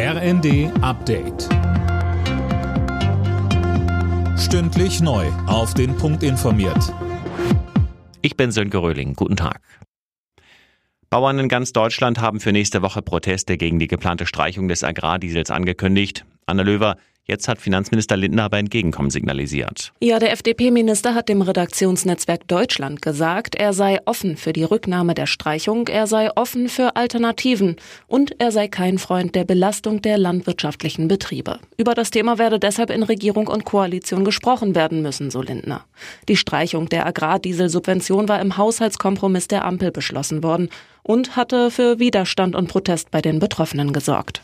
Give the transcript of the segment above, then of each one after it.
RND Update. Stündlich neu. Auf den Punkt informiert. Ich bin Sönke Röhling. Guten Tag. Bauern in ganz Deutschland haben für nächste Woche Proteste gegen die geplante Streichung des Agrardiesels angekündigt. Anna Löwer, Jetzt hat Finanzminister Lindner aber Entgegenkommen signalisiert. Ja, der FDP-Minister hat dem Redaktionsnetzwerk Deutschland gesagt, er sei offen für die Rücknahme der Streichung, er sei offen für Alternativen und er sei kein Freund der Belastung der landwirtschaftlichen Betriebe. Über das Thema werde deshalb in Regierung und Koalition gesprochen werden müssen, so Lindner. Die Streichung der Agrardieselsubvention war im Haushaltskompromiss der Ampel beschlossen worden und hatte für Widerstand und Protest bei den Betroffenen gesorgt.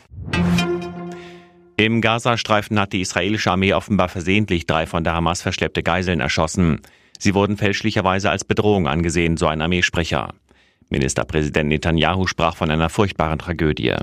Im Gazastreifen hat die israelische Armee offenbar versehentlich drei von der Hamas verschleppte Geiseln erschossen. Sie wurden fälschlicherweise als Bedrohung angesehen, so ein Armeesprecher. Ministerpräsident Netanyahu sprach von einer furchtbaren Tragödie.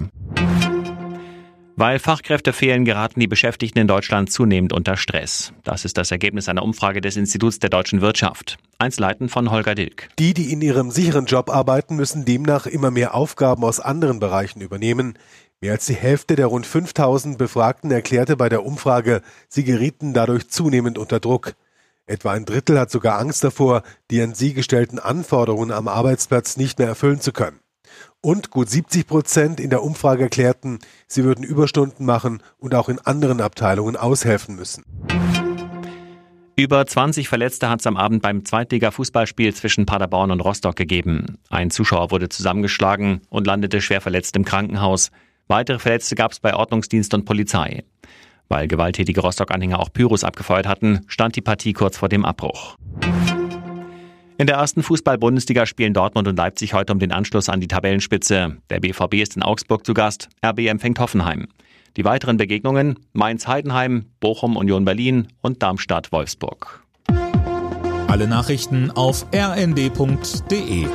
Weil Fachkräfte fehlen, geraten die Beschäftigten in Deutschland zunehmend unter Stress. Das ist das Ergebnis einer Umfrage des Instituts der deutschen Wirtschaft. Einzelheiten von Holger Dilk. Die, die in ihrem sicheren Job arbeiten, müssen demnach immer mehr Aufgaben aus anderen Bereichen übernehmen. Mehr als die Hälfte der rund 5000 Befragten erklärte bei der Umfrage, sie gerieten dadurch zunehmend unter Druck. Etwa ein Drittel hat sogar Angst davor, die an sie gestellten Anforderungen am Arbeitsplatz nicht mehr erfüllen zu können. Und gut 70 Prozent in der Umfrage erklärten, sie würden Überstunden machen und auch in anderen Abteilungen aushelfen müssen. Über 20 Verletzte hat es am Abend beim Zweitliga-Fußballspiel zwischen Paderborn und Rostock gegeben. Ein Zuschauer wurde zusammengeschlagen und landete schwer verletzt im Krankenhaus. Weitere Verletzte gab es bei Ordnungsdienst und Polizei. Weil gewalttätige Rostock-Anhänger auch Pyros abgefeuert hatten, stand die Partie kurz vor dem Abbruch. In der ersten Fußball-Bundesliga spielen Dortmund und Leipzig heute um den Anschluss an die Tabellenspitze. Der BVB ist in Augsburg zu Gast, RB empfängt Hoffenheim. Die weiteren Begegnungen Mainz-Heidenheim, Bochum-Union Berlin und Darmstadt-Wolfsburg. Alle Nachrichten auf rnd.de